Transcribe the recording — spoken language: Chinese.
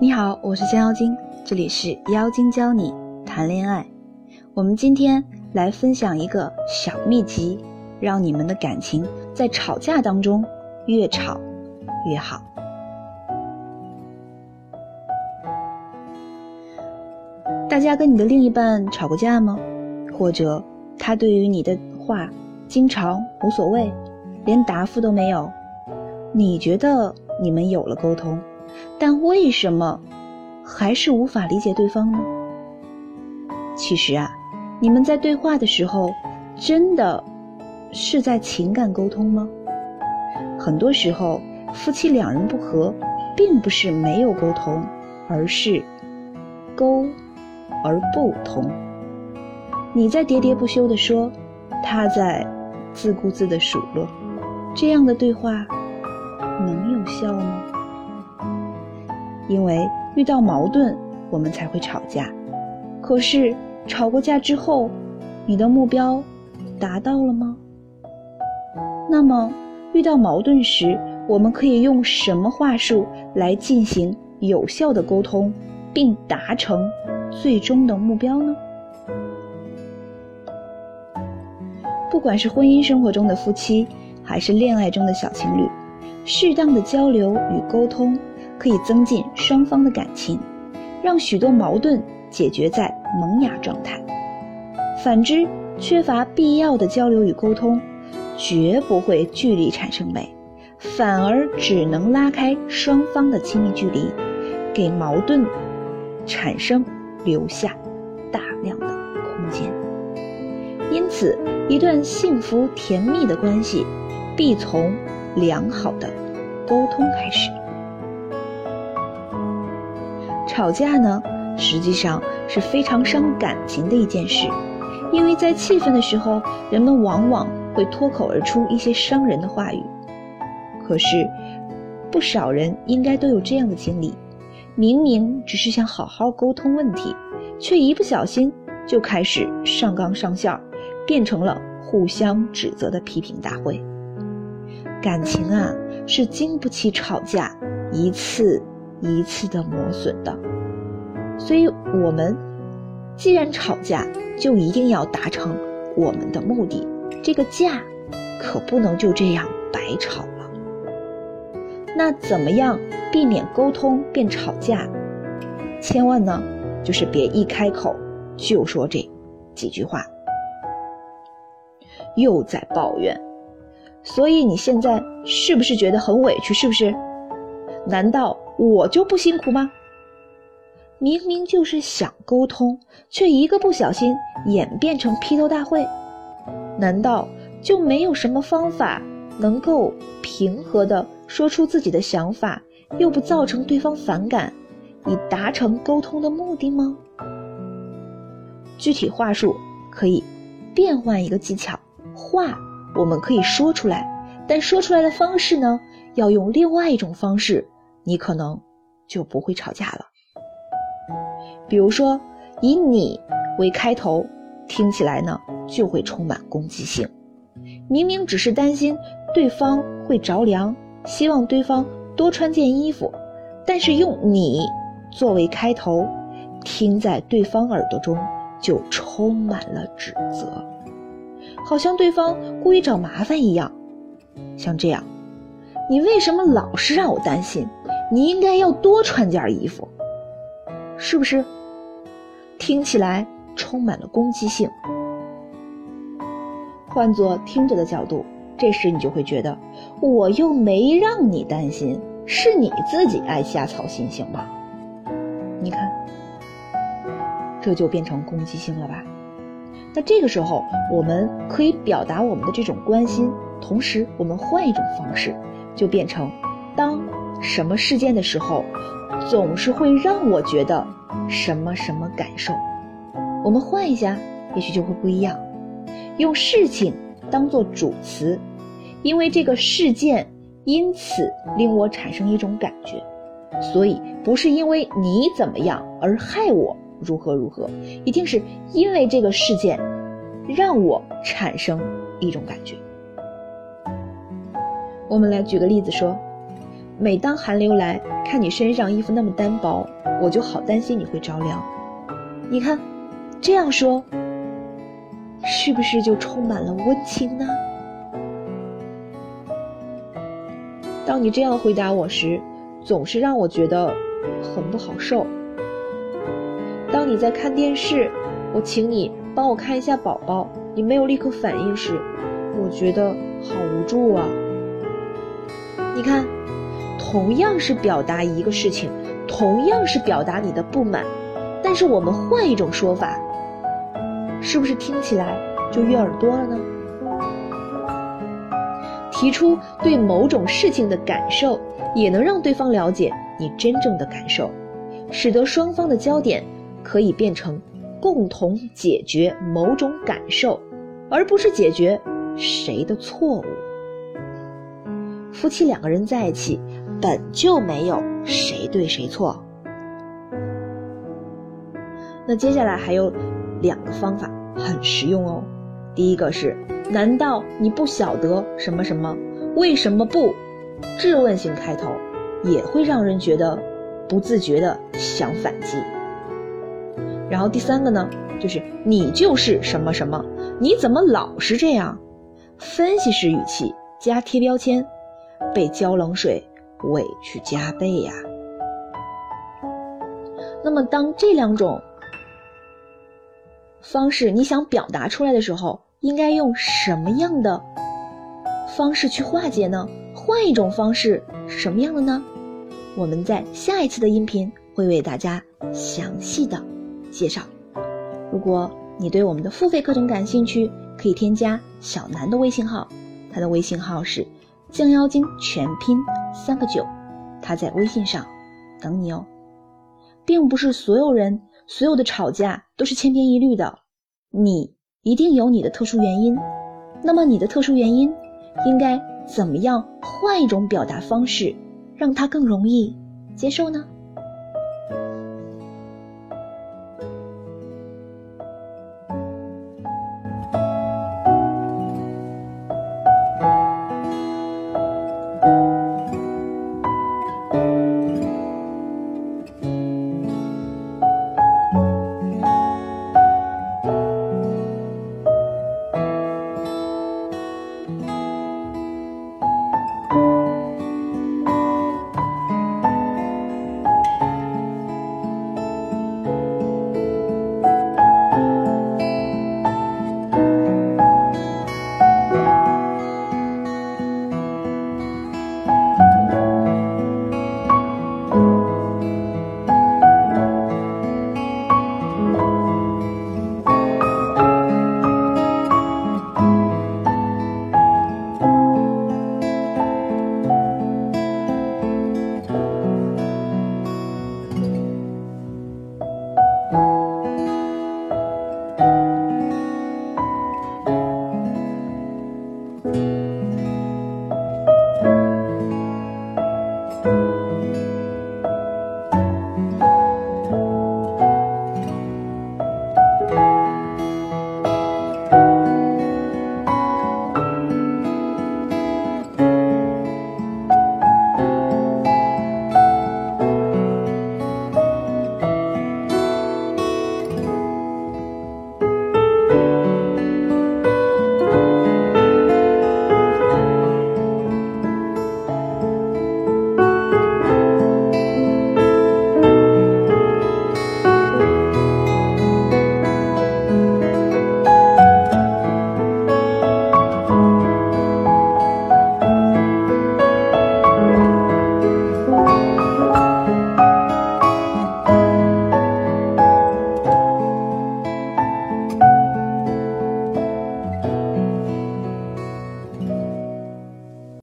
你好，我是江妖精，这里是妖精教你谈恋爱。我们今天来分享一个小秘籍，让你们的感情在吵架当中越吵越好。大家跟你的另一半吵过架吗？或者他对于你的话经常无所谓，连答复都没有？你觉得你们有了沟通？但为什么还是无法理解对方呢？其实啊，你们在对话的时候，真的是在情感沟通吗？很多时候，夫妻两人不和，并不是没有沟通，而是沟而不通。你在喋喋不休地说，他在自顾自地数落，这样的对话能有效吗？因为遇到矛盾，我们才会吵架。可是吵过架之后，你的目标达到了吗？那么遇到矛盾时，我们可以用什么话术来进行有效的沟通，并达成最终的目标呢？不管是婚姻生活中的夫妻，还是恋爱中的小情侣，适当的交流与沟通。可以增进双方的感情，让许多矛盾解决在萌芽状态。反之，缺乏必要的交流与沟通，绝不会距离产生美，反而只能拉开双方的亲密距离，给矛盾产生留下大量的空间。因此，一段幸福甜蜜的关系，必从良好的沟通开始。吵架呢，实际上是非常伤感情的一件事，因为在气愤的时候，人们往往会脱口而出一些伤人的话语。可是，不少人应该都有这样的经历：明明只是想好好沟通问题，却一不小心就开始上纲上线，变成了互相指责的批评大会。感情啊，是经不起吵架一次。一次的磨损的，所以我们既然吵架，就一定要达成我们的目的。这个架可不能就这样白吵了。那怎么样避免沟通变吵架？千万呢，就是别一开口就说这几句话，又在抱怨。所以你现在是不是觉得很委屈？是不是？难道？我就不辛苦吗？明明就是想沟通，却一个不小心演变成批斗大会。难道就没有什么方法能够平和的说出自己的想法，又不造成对方反感，以达成沟通的目的吗？具体话术可以变换一个技巧，话我们可以说出来，但说出来的方式呢，要用另外一种方式。你可能就不会吵架了。比如说，以你为开头，听起来呢就会充满攻击性。明明只是担心对方会着凉，希望对方多穿件衣服，但是用你作为开头，听在对方耳朵中就充满了指责，好像对方故意找麻烦一样。像这样，你为什么老是让我担心？你应该要多穿件衣服，是不是？听起来充满了攻击性。换做听者的角度，这时你就会觉得，我又没让你担心，是你自己爱瞎操心，行吗？你看，这就变成攻击性了吧？那这个时候，我们可以表达我们的这种关心，同时我们换一种方式，就变成当。什么事件的时候，总是会让我觉得什么什么感受？我们换一下，也许就会不一样。用事情当做主词，因为这个事件因此令我产生一种感觉，所以不是因为你怎么样而害我如何如何，一定是因为这个事件让我产生一种感觉。我们来举个例子说。每当寒流来，看你身上衣服那么单薄，我就好担心你会着凉。你看，这样说，是不是就充满了温情呢？当你这样回答我时，总是让我觉得很不好受。你在看电视，我请你帮我看一下宝宝，你没有立刻反应时，我觉得好无助啊。你看，同样是表达一个事情，同样是表达你的不满，但是我们换一种说法，是不是听起来就悦耳多了呢？提出对某种事情的感受，也能让对方了解你真正的感受，使得双方的焦点可以变成共同解决某种感受，而不是解决谁的错误。夫妻两个人在一起，本就没有谁对谁错。那接下来还有两个方法很实用哦。第一个是，难道你不晓得什么什么？为什么不？质问性开头也会让人觉得不自觉的想反击。然后第三个呢，就是你就是什么什么？你怎么老是这样？分析式语气加贴标签。被浇冷水，委屈加倍呀。那么，当这两种方式你想表达出来的时候，应该用什么样的方式去化解呢？换一种方式什么样的呢？我们在下一次的音频会为大家详细的介绍。如果你对我们的付费课程感兴趣，可以添加小南的微信号，他的微信号是。降妖精全拼三个九，他在微信上等你哦。并不是所有人所有的吵架都是千篇一律的，你一定有你的特殊原因。那么你的特殊原因应该怎么样换一种表达方式，让他更容易接受呢？